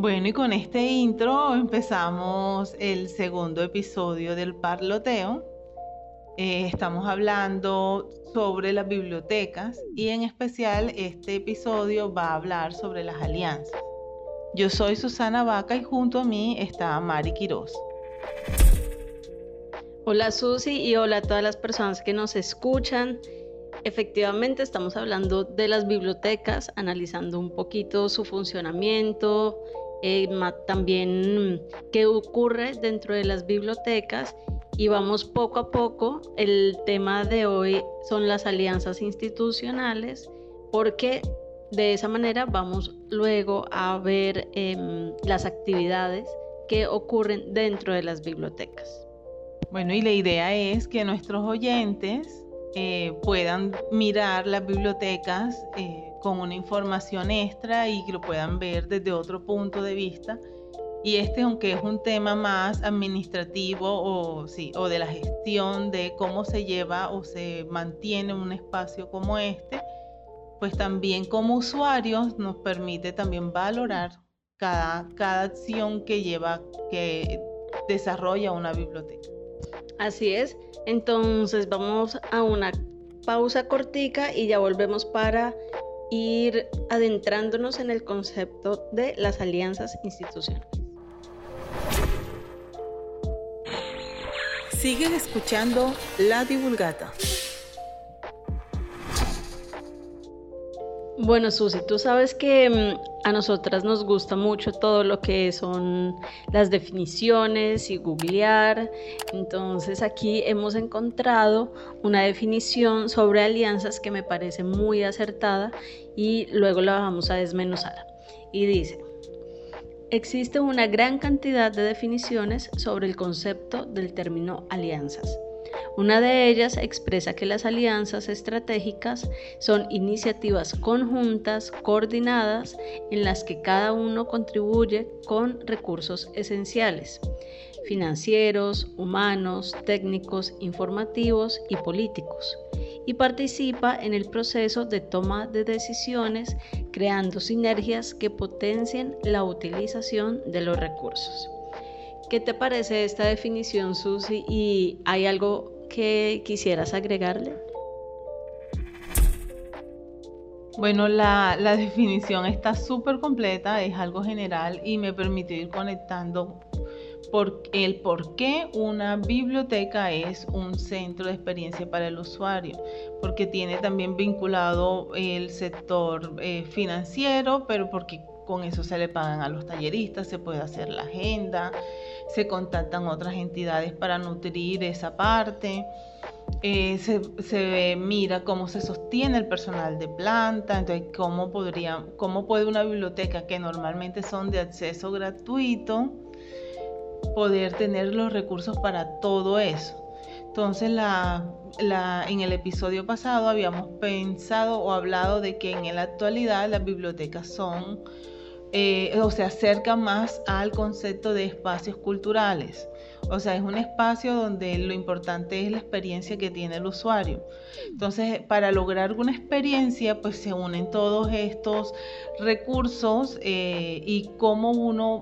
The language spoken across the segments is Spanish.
Bueno, y con este intro empezamos el segundo episodio del Parloteo. Eh, estamos hablando sobre las bibliotecas y en especial este episodio va a hablar sobre las alianzas. Yo soy Susana Vaca y junto a mí está Mari Quiroz. Hola Susi y hola a todas las personas que nos escuchan. Efectivamente estamos hablando de las bibliotecas, analizando un poquito su funcionamiento, eh, también qué ocurre dentro de las bibliotecas y vamos poco a poco. El tema de hoy son las alianzas institucionales porque de esa manera vamos luego a ver em, las actividades que ocurren dentro de las bibliotecas. Bueno, y la idea es que nuestros oyentes eh, puedan mirar las bibliotecas eh, con una información extra y que lo puedan ver desde otro punto de vista. Y este, aunque es un tema más administrativo o, sí, o de la gestión de cómo se lleva o se mantiene un espacio como este, pues también como usuarios nos permite también valorar cada, cada acción que lleva, que desarrolla una biblioteca. Así es. Entonces vamos a una pausa cortica y ya volvemos para ir adentrándonos en el concepto de las alianzas institucionales. Siguen escuchando La Divulgata. Bueno, Susi, tú sabes que mm, a nosotras nos gusta mucho todo lo que son las definiciones y googlear. Entonces aquí hemos encontrado una definición sobre alianzas que me parece muy acertada y luego la vamos a desmenuzar. Y dice, existe una gran cantidad de definiciones sobre el concepto del término alianzas una de ellas expresa que las alianzas estratégicas son iniciativas conjuntas, coordinadas, en las que cada uno contribuye con recursos esenciales, financieros, humanos, técnicos, informativos y políticos, y participa en el proceso de toma de decisiones creando sinergias que potencien la utilización de los recursos. ¿Qué te parece esta definición, Susi? ¿Y hay algo que quisieras agregarle? Bueno, la, definición está súper completa, es algo general y me permitió ir conectando por el por qué una biblioteca es un centro de experiencia para el usuario, porque tiene también vinculado el sector eh, financiero, pero porque con eso se le pagan a los talleristas, se puede hacer la agenda, se contactan otras entidades para nutrir esa parte. Eh, se, mira cómo se sostiene el personal de planta, entonces cómo, podría, cómo puede una biblioteca que normalmente son de acceso gratuito poder tener los recursos para todo eso. Entonces la, en el episodio pasado habíamos pensado o hablado de que en la actualidad las bibliotecas son eh, o se acerca más al concepto de espacios culturales. O sea, es un espacio donde lo importante es la experiencia que tiene el usuario. Entonces, para lograr una experiencia, pues se unen todos estos recursos eh, y cómo uno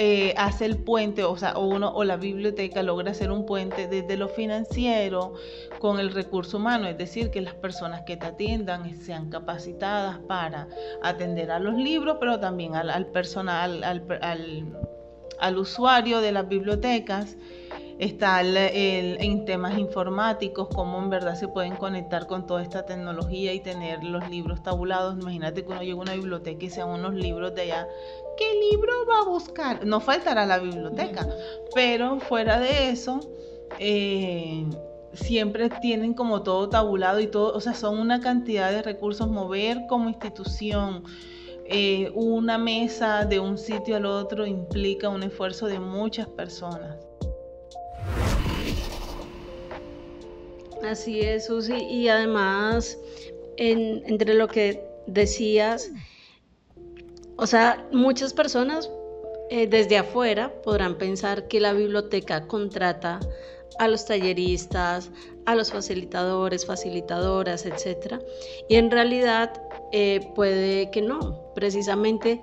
eh, hace el puente, o sea, o uno o la biblioteca logra hacer un puente desde lo financiero con el recurso humano, es decir, que las personas que te atiendan sean capacitadas para atender a los libros, pero también al, personal, al, usuario de las bibliotecas está en temas informáticos, cómo en verdad se pueden conectar con toda esta tecnología y tener los libros tabulados. Imagínate que uno llega a una biblioteca y sean unos libros de allá ¿qué libro va a buscar? No faltará la biblioteca, pero fuera de eso, eh, siempre tienen como todo tabulado y todo, o sea, son una cantidad de recursos mover como institución. eh, una mesa de un sitio al otro implica un esfuerzo de muchas personas. Así es, Susi. Y además, entre lo que decías, o sea, muchas personas eh, desde afuera podrán pensar que la biblioteca contrata a los talleristas, a los facilitadores, facilitadoras, etc. Y en realidad eh, puede que no, precisamente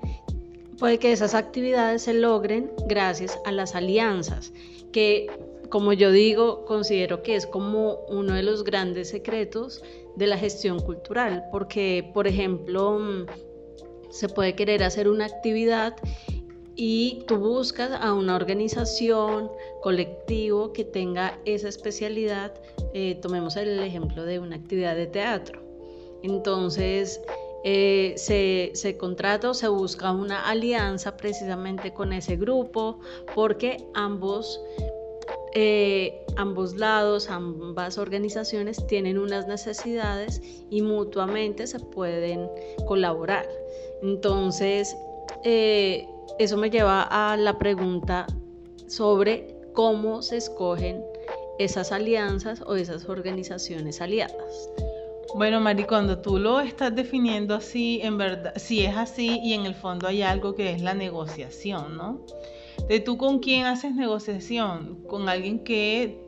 puede que esas actividades se logren gracias a las alianzas, que como yo digo, considero que es como uno de los grandes secretos de la gestión cultural, porque, por ejemplo, mm, se puede querer hacer una actividad y tú buscas a una organización, colectivo que tenga esa especialidad. Eh, tomemos el ejemplo de una actividad de teatro. Entonces, eh, se, se, contrata o se busca una alianza precisamente con ese grupo porque ambos, eh, ambos lados, ambas organizaciones tienen unas necesidades y mutuamente se pueden colaborar. Entonces, eh, eso me lleva a la pregunta sobre cómo se escogen esas alianzas o esas organizaciones aliadas. Bueno, Mari, cuando tú lo estás definiendo así, en verdad, si es así y en el fondo hay algo que es la negociación, ¿no? De tú con quién haces negociación, con alguien que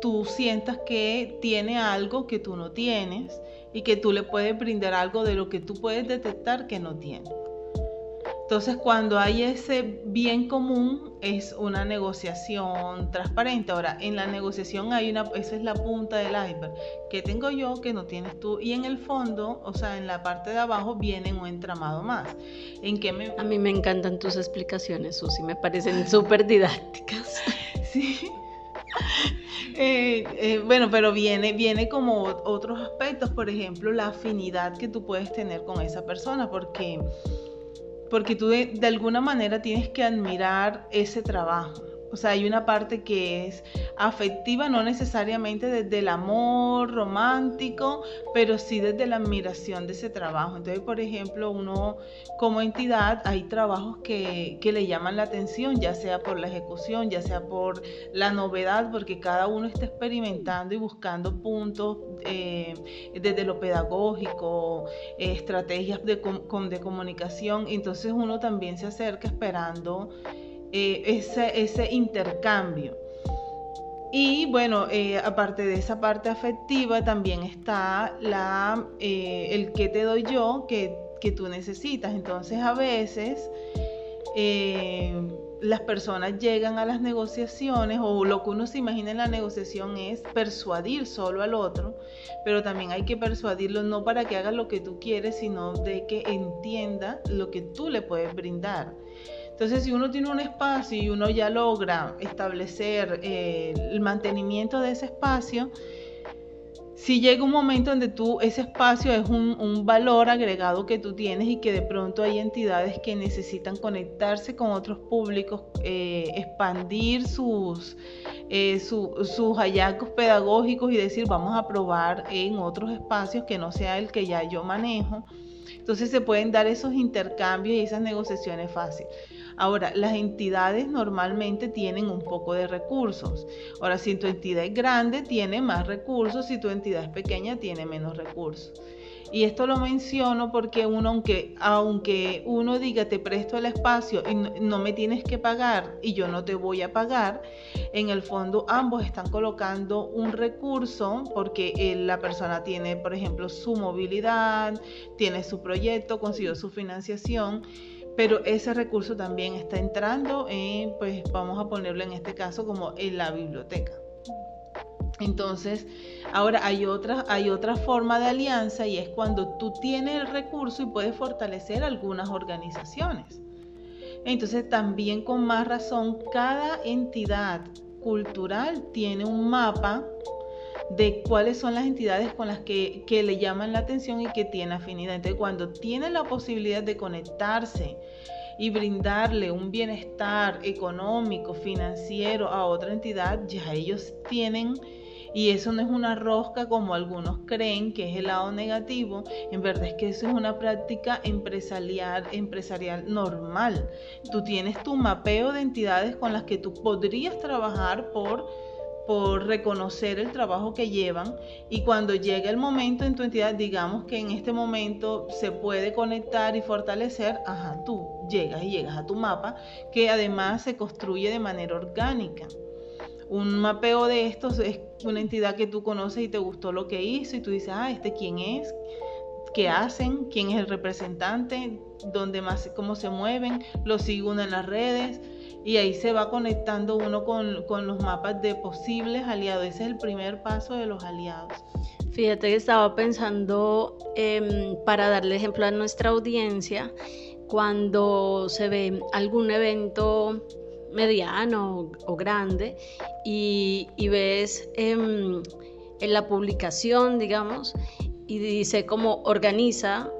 tú sientas que tiene algo que tú no tienes y que tú le puedes brindar algo de lo que tú puedes detectar que no tiene. Entonces, cuando hay ese bien común, es una negociación transparente. Ahora, en la negociación hay una, esa es la punta del iceberg. que tengo yo que no tienes tú? Y en el fondo, o sea, en la parte de abajo viene un entramado más. ¿En qué me... A mí me encantan tus explicaciones, Susi, me parecen súper didácticas. sí. Eh, eh, bueno, pero viene, viene como otros aspectos, por ejemplo, la afinidad que tú puedes tener con esa persona, porque porque tú de, alguna manera tienes que admirar ese trabajo. O sea, hay una parte que es afectiva, no necesariamente desde el amor romántico, pero sí desde la admiración de ese trabajo. Entonces, por ejemplo, uno como entidad, hay trabajos que, le llaman la atención, ya sea por la ejecución, ya sea por la novedad, porque cada uno está experimentando y buscando puntos eh, desde lo pedagógico, estrategias de, de comunicación. Entonces, uno también se acerca esperando eh, ese, intercambio. Y bueno, eh, aparte de esa parte afectiva, también está la, eh, el que te doy yo que, que, tú necesitas. Entonces a veces las personas llegan a las negociaciones o lo que uno se imagina en la negociación es persuadir solo al otro, pero también hay que persuadirlo no para que haga lo que tú quieres, sino de que entienda lo que tú le puedes brindar. Entonces, si uno tiene un espacio y uno ya logra establecer eh, el mantenimiento de ese espacio, si llega un momento donde tú, ese espacio es un, valor agregado que tú tienes y que de pronto hay entidades que necesitan conectarse con otros públicos, eh, expandir sus, eh, sus hallazgos pedagógicos y decir, vamos a probar en otros espacios que no sea el que ya yo manejo. Entonces se pueden dar esos intercambios y esas negociaciones fáciles. Ahora, las entidades normalmente tienen un poco de recursos. Ahora, si tu entidad es grande, tiene más recursos, si tu entidad es pequeña, tiene menos recursos. Y esto lo menciono porque uno, aunque, aunque uno diga te presto el espacio y no, me tienes que pagar y yo no te voy a pagar, en el fondo ambos están colocando un recurso porque eh, la persona tiene, por ejemplo, su movilidad, tiene su proyecto, consiguió su financiación pero ese recurso también está entrando en, pues vamos a ponerlo en este caso como en la biblioteca. Entonces, ahora hay otra, hay otra forma de alianza y es cuando tú tienes el recurso y puedes fortalecer algunas organizaciones. Entonces, también con más razón, cada entidad cultural tiene un mapa de cuáles son las entidades con las que, le llaman la atención y que tiene afinidad. Entonces, cuando tiene la posibilidad de conectarse y brindarle un bienestar económico, financiero a otra entidad, ya ellos tienen Y eso no es una rosca como algunos creen que es el lado negativo. En verdad es que eso es una práctica empresarial, empresarial normal. Tú tienes tu mapeo de entidades con las que tú podrías trabajar por por reconocer el trabajo que llevan y cuando llegue el momento en tu entidad, digamos que en este momento se puede conectar y fortalecer, ajá, tú llegas y llegas a tu mapa que además se construye de manera orgánica. Un mapeo de estos es una entidad que tú conoces y te gustó lo que hizo y tú dices, ah, este quién es, qué hacen, quién es el representante, dónde más, cómo se mueven, lo sigo en las redes y ahí se va conectando uno con, los mapas de posibles aliados. Ese es el primer paso de los aliados. Fíjate que estaba pensando, em, para darle ejemplo a nuestra audiencia, cuando se ve algún evento mediano o, grande y, ves em, en la publicación, digamos, y dice cómo organiza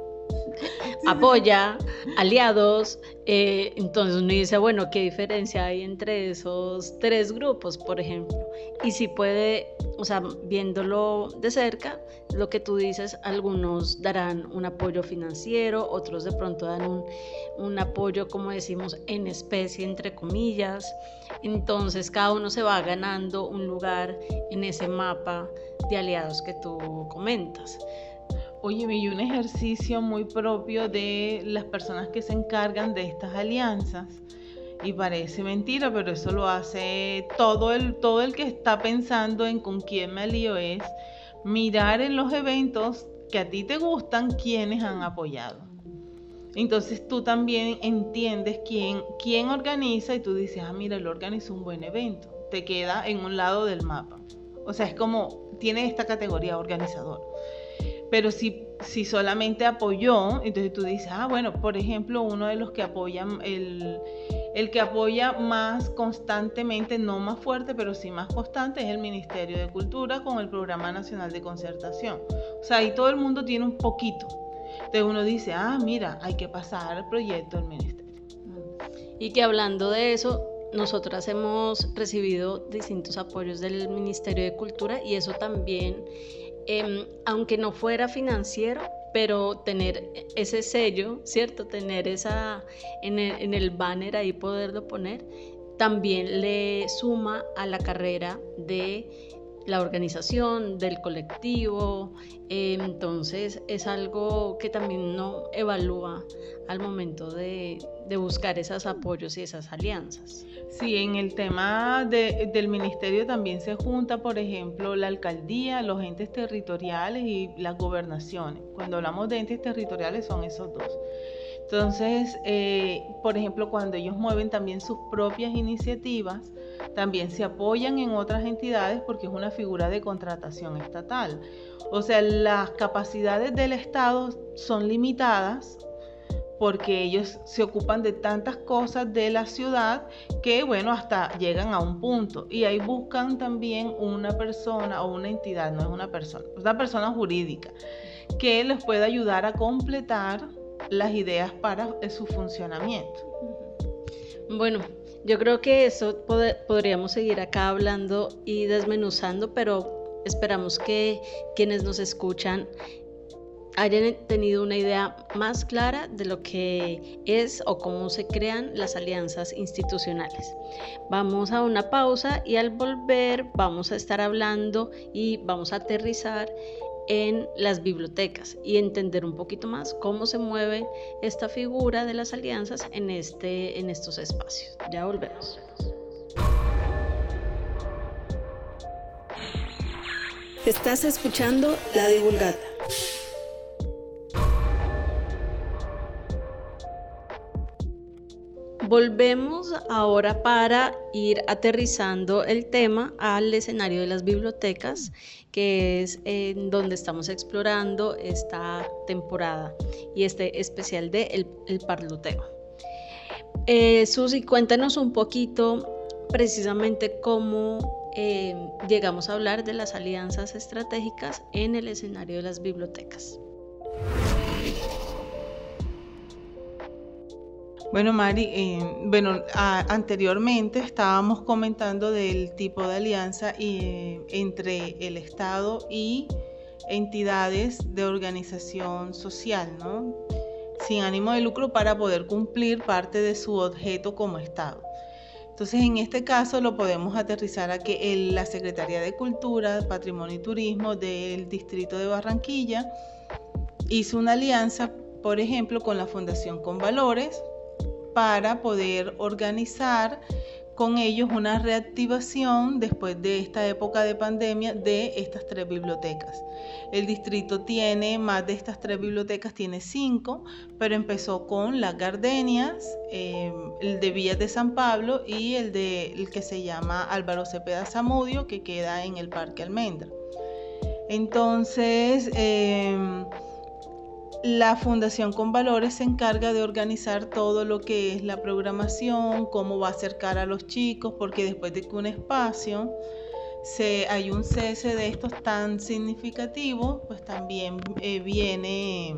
apoya, aliados. Eh, entonces uno dice, bueno, ¿qué diferencia hay entre esos tres grupos, por ejemplo? Y si puede, o sea, viéndolo de cerca, lo que tú dices, algunos darán un apoyo financiero, otros de pronto dan un, un apoyo, como decimos, en especie, entre comillas. Entonces cada uno se va ganando un lugar en ese mapa de aliados que tú comentas. Oye, vi un ejercicio muy propio de las personas que se encargan de estas alianzas. Y parece mentira, pero eso lo hace todo el, todo el que está pensando en con quién me alío es mirar en los eventos que a ti te gustan quiénes han apoyado. Entonces tú también entiendes quién, quién organiza y tú dices, ah, mira, él organizó un buen evento. Te queda en un lado del mapa. O sea, es como, tiene esta categoría organizador. Pero si, si solamente apoyó, entonces tú dices, ah, bueno, por ejemplo, uno de los que apoyan, el, el que apoya más constantemente, no más fuerte, pero sí más constante, es el Ministerio de Cultura con el Programa Nacional de Concertación. O sea, ahí todo el mundo tiene un poquito. Entonces uno dice, ah, mira, hay que pasar al proyecto del ministerio. Y que hablando de eso, nosotras hemos recibido distintos apoyos del Ministerio de Cultura y eso también Em, aunque no fuera financiero, pero tener ese sello, ¿cierto? Tener esa en el, banner ahí poderlo poner, también le suma a la carrera de la organización, del colectivo. Eh, entonces es algo que también uno evalúa al momento de, buscar esos apoyos y esas alianzas. Sí, en el tema del ministerio también se junta, por ejemplo, la alcaldía, los entes territoriales y las gobernaciones. Cuando hablamos de entes territoriales son esos dos. Entonces, eh, por ejemplo, cuando ellos mueven también sus propias iniciativas, también se apoyan en otras entidades porque es una figura de contratación estatal. O sea, las capacidades del Estado son limitadas porque ellos se ocupan de tantas cosas de la ciudad que, bueno, hasta llegan a un punto. Y ahí buscan también una persona o una entidad, no es una persona, una persona jurídica que les pueda ayudar a completar las ideas para su funcionamiento. Bueno, yo creo que eso podríamos seguir acá hablando y desmenuzando, pero esperamos que quienes nos escuchan hayan tenido una idea más clara de lo que es o cómo se crean las alianzas institucionales. Vamos a una pausa y al volver vamos a estar hablando y vamos a aterrizar en las bibliotecas y entender un poquito más cómo se mueve esta figura de las alianzas en, este, en estos espacios. Ya volvemos. Estás escuchando La Divulgata. Volvemos ahora para ir aterrizando el tema al escenario de las bibliotecas, que es en donde estamos explorando esta temporada y este especial de El, el Parloteo. Eh, Susi, cuéntanos un poquito precisamente cómo eh, llegamos a hablar de las alianzas estratégicas en el escenario de las bibliotecas. Bueno, Mari, eh, bueno, anteriormente estábamos comentando del tipo de alianza eh, entre el Estado y entidades de organización social, ¿no? Sin ánimo de lucro para poder cumplir parte de su objeto como Estado. Entonces, en este caso lo podemos aterrizar a que la Secretaría de Cultura, Patrimonio y Turismo del Distrito de Barranquilla hizo una alianza, por ejemplo, con la Fundación Con Valores, para poder organizar con ellos una reactivación después de esta época de pandemia de estas tres bibliotecas. El distrito tiene más de estas tres bibliotecas, tiene cinco, pero empezó con las Gardenias, eh, el de Villas de San Pablo y el de el que se llama Álvaro Cepeda Zamudio, que queda en el Parque Almendra. Entonces, eh, la Fundación con Valores se encarga de organizar todo lo que es la programación, cómo va a acercar a los chicos, porque después de que un espacio se, hay un cese de estos tan significativos, pues también eh, viene,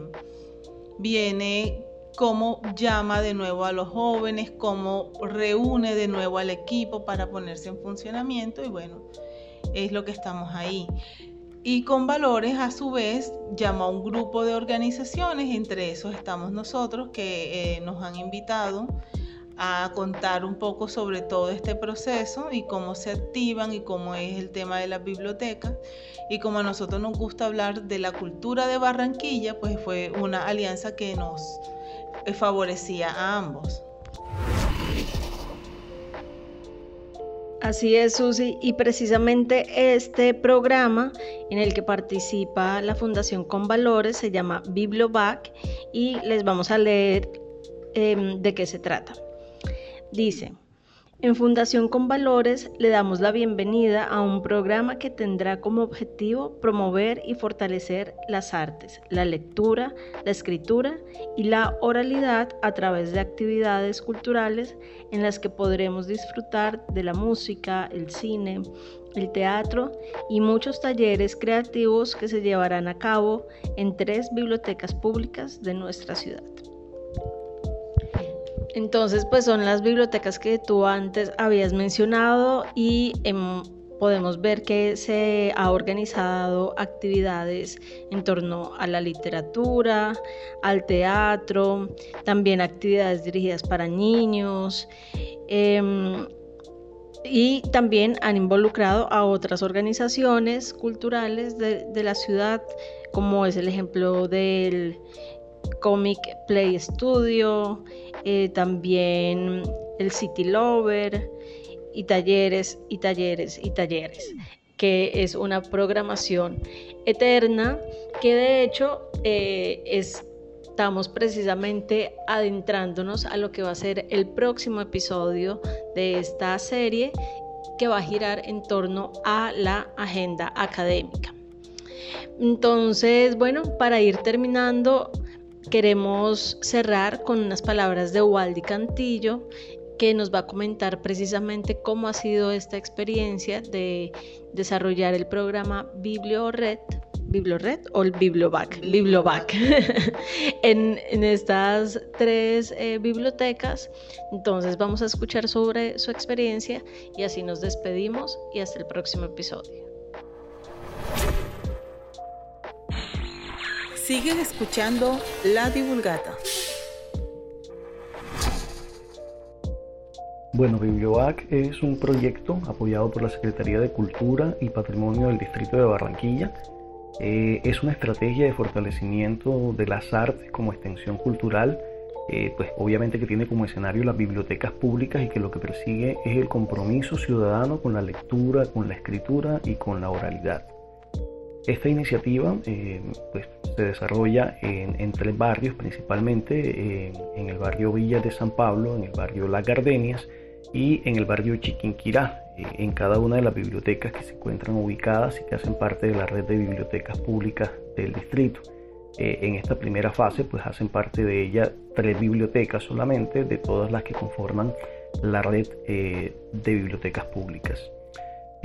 viene cómo llama de nuevo a los jóvenes, cómo reúne de nuevo al equipo para ponerse en funcionamiento y bueno, es lo que estamos ahí. Y con valores, a su vez, llama a un grupo de organizaciones, entre esos estamos nosotros, que eh, nos han invitado a contar un poco sobre todo este proceso y cómo se activan y cómo es el tema de las bibliotecas. Y como a nosotros nos gusta hablar de la cultura de Barranquilla, pues fue una alianza que nos eh, favorecía a ambos. Así es, Susi, y precisamente este programa en el que participa la Fundación Con Valores se llama Bibliobac y les vamos a leer em, de qué se trata. Dice, en Fundación con Valores le damos la bienvenida a un programa que tendrá como objetivo promover y fortalecer las artes, la lectura, la escritura y la oralidad a través de actividades culturales en las que podremos disfrutar de la música, el cine, el teatro y muchos talleres creativos que se llevarán a cabo en tres bibliotecas públicas de nuestra ciudad. Entonces, pues son las bibliotecas que tú antes habías mencionado y em, podemos ver que se ha organizado actividades en torno a la literatura, al teatro, también actividades dirigidas para niños. Em, y también han involucrado a otras organizaciones culturales de, de la ciudad, como es el ejemplo del Comic Play Studio, eh, también el City Lover y talleres y talleres y talleres, que es una programación eterna que de hecho eh, estamos precisamente adentrándonos a lo que va a ser el próximo episodio de esta serie que va a girar en torno a la agenda académica. Entonces, bueno, para ir terminando, queremos cerrar con unas palabras de Waldi Cantillo que nos va a comentar precisamente cómo ha sido esta experiencia de desarrollar el programa BiblioRed, BiblioRed o el BiblioBac, BiblioBac, en, en, estas tres eh, bibliotecas. Entonces vamos a escuchar sobre su experiencia y así nos despedimos y hasta el próximo episodio. Siguen escuchando La Divulgata. Bueno, Biblioac es un proyecto apoyado por la Secretaría de Cultura y Patrimonio del Distrito de Barranquilla. Eh, es una estrategia de fortalecimiento de las artes como extensión cultural, eh, pues obviamente que tiene como escenario las bibliotecas públicas y que lo que persigue es el compromiso ciudadano con la lectura, con la escritura y con la oralidad. Esta iniciativa eh, pues, se desarrolla en, tres barrios, principalmente en el barrio Villa de San Pablo, en el barrio Las Gardenias y en el barrio Chiquinquirá, eh, en cada una de las bibliotecas que se encuentran ubicadas y que hacen parte de la red de bibliotecas públicas del distrito. Eh, en esta primera fase pues hacen parte de ella tres bibliotecas solamente de todas las que conforman la red de bibliotecas públicas.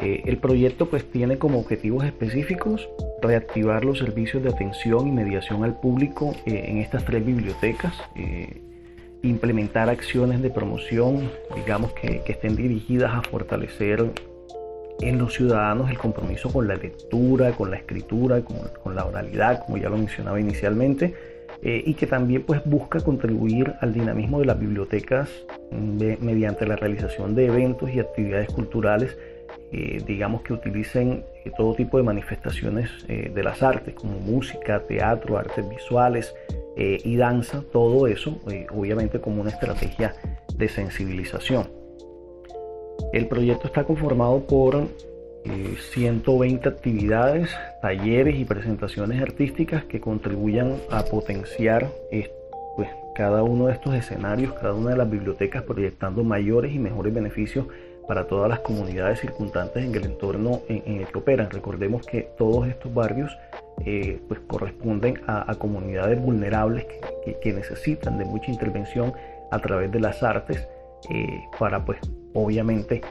Eh, el proyecto pues tiene como objetivos específicos reactivar los servicios de atención y mediación al público eh, en estas tres bibliotecas. Eh, implementar acciones de promoción, digamos, que, estén dirigidas a fortalecer en los ciudadanos el compromiso con la lectura, con la escritura, con, la oralidad, como ya lo mencionaba inicialmente, y que también pues busca contribuir al dinamismo de las bibliotecas mm, mediante la realización de eventos y actividades culturales, eh, digamos que utilicen eh, todo tipo de manifestaciones de las artes, como música, teatro, artes visuales, eh, y danza, todo eso eh, obviamente como una estrategia de sensibilización. El proyecto está conformado por 120 eh, actividades, talleres y presentaciones artísticas que contribuyan a potenciar pues, cada uno de estos escenarios, cada una de las bibliotecas proyectando mayores y mejores beneficios para todas las comunidades circunstantes en el entorno en el que operan. Recordemos que todos estos barrios eh, pues corresponden a, comunidades vulnerables que, necesitan de mucha intervención a través de las artes eh, para pues obviamente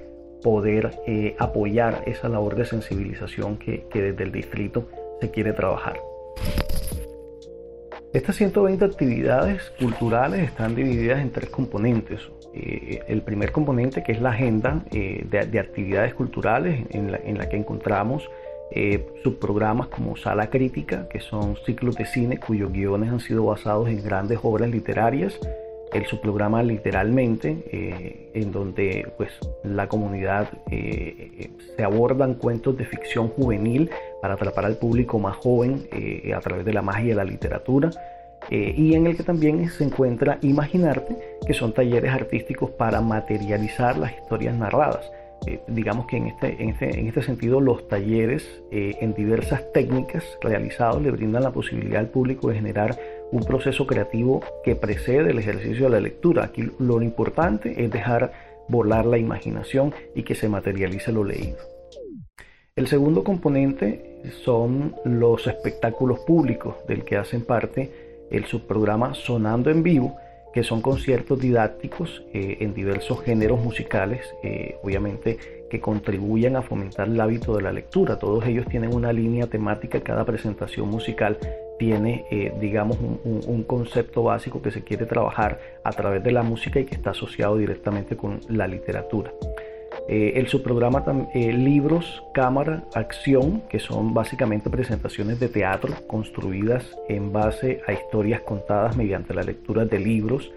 poder eh, apoyar esa labor de sensibilización que, desde el distrito se quiere trabajar. Estas 120 actividades culturales están divididas en tres componentes. el primer componente que es la agenda de, actividades culturales en la, en la que encontramos eh, subprogramas como Sala Crítica, que son ciclos de cine cuyos guiones han sido basados en grandes obras literarias. El subprograma Literalmente, eh, en donde pues, la comunidad eh, se abordan cuentos de ficción juvenil para atrapar al público más joven a través de la magia de la literatura. y en el que también se encuentra Imaginarte, que son talleres artísticos para materializar las historias narradas. Eh, digamos que en este, en este, en este sentido los talleres eh, en diversas técnicas realizados le brindan la posibilidad al público de generar un proceso creativo que precede el ejercicio de la lectura. Aquí lo importante es dejar volar la imaginación y que se materialice lo leído. El segundo componente son los espectáculos públicos del que hacen parte el subprograma Sonando en Vivo, que son conciertos didácticos eh, en diversos géneros musicales, eh, obviamente que contribuyen a fomentar el hábito de la lectura. Todos ellos tienen una línea temática, cada presentación musical tiene, eh, digamos, un, concepto básico que se quiere trabajar a través de la música y que está asociado directamente con la literatura. El subprograma Libros, Cámara, Acción, que son básicamente presentaciones de teatro construidas en base a historias contadas mediante la lectura de libros.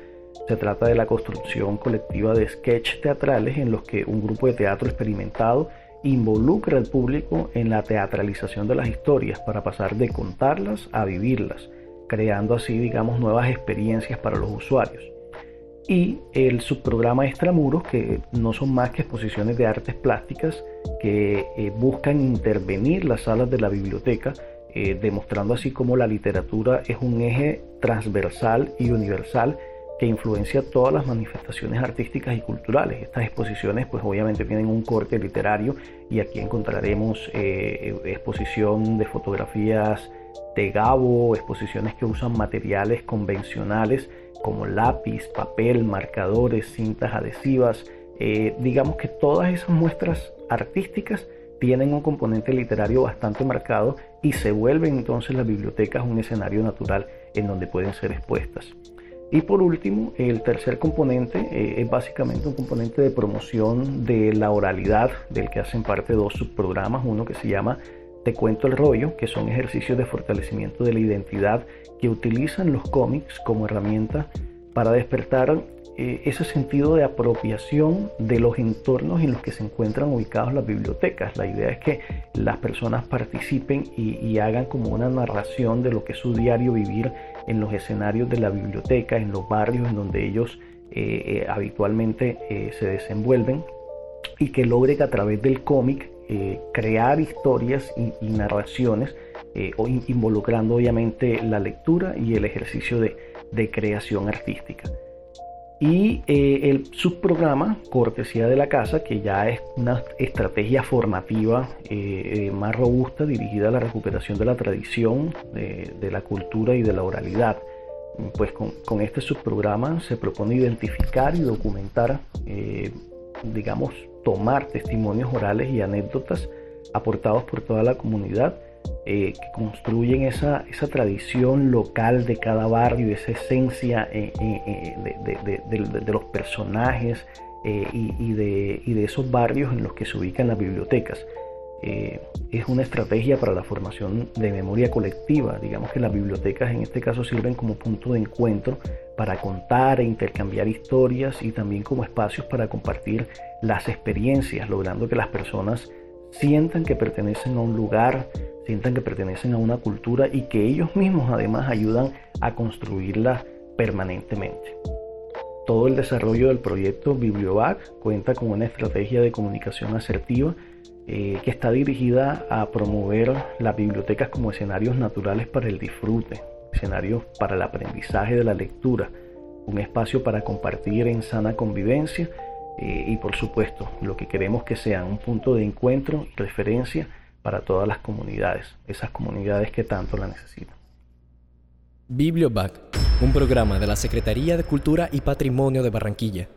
Se trata de la construcción colectiva de sketches teatrales en los que un grupo de teatro experimentado involucra al público en la teatralización de las historias para pasar de contarlas a vivirlas, creando así, digamos, nuevas experiencias para los usuarios y el subprograma Extramuros, que no son más que exposiciones de artes plásticas que eh, buscan intervenir las salas de la biblioteca, eh, demostrando así cómo la literatura es un eje transversal y universal que influencia todas las manifestaciones artísticas y culturales. Estas exposiciones pues obviamente tienen un corte literario y aquí encontraremos eh, exposición de fotografías de Gabo, exposiciones que usan materiales convencionales como lápiz, papel, marcadores, cintas adhesivas. Eh, digamos que todas esas muestras artísticas tienen un componente literario bastante marcado y se vuelven entonces las bibliotecas un escenario natural en donde pueden ser expuestas. Y por último, el tercer componente eh, es básicamente un componente de promoción de la oralidad, del que hacen parte dos subprogramas, uno que se llama Te cuento el rollo, que son ejercicios de fortalecimiento de la identidad que utilizan los cómics como herramienta para despertar eh, ese sentido de apropiación de los entornos en los que se encuentran ubicados las bibliotecas. La idea es que las personas participen y, hagan como una narración de lo que es su diario vivir en los escenarios de la biblioteca, en los barrios en donde ellos eh, eh, habitualmente se desenvuelven y que logre que a través del cómic crear historias y narraciones eh, involucrando obviamente la lectura y el ejercicio de, creación artística. Y eh, el subprograma Cortesía de la Casa, que ya es una estrategia formativa eh, más robusta dirigida a la recuperación de la tradición, de, la cultura y de la oralidad. Pues con, con, este subprograma se propone identificar y documentar, digamos, tomar testimonios orales y anécdotas aportados por toda la comunidad eh, que construyen esa, esa, tradición local de cada barrio, esa esencia eh, eh, de, los personajes y, de, y, de, esos barrios en los que se ubican las bibliotecas. es una estrategia para la formación de memoria colectiva. Digamos que las bibliotecas en este caso sirven como punto de encuentro para contar e intercambiar historias y también como espacios para compartir las experiencias, logrando que las personas sientan que pertenecen a un lugar, sientan que pertenecen a una cultura y que ellos mismos además ayudan a construirla permanentemente. Todo el desarrollo del proyecto BiblioBac cuenta con una estrategia de comunicación asertiva eh, que está dirigida a promover las bibliotecas como escenarios naturales para el disfrute, escenarios para el aprendizaje de la lectura, un espacio para compartir en sana convivencia eh, y por supuesto lo que queremos que sea un punto de encuentro y referencia para todas las comunidades, esas comunidades que tanto la necesitan. Bibliobac, un programa de la Secretaría de Cultura y Patrimonio de Barranquilla.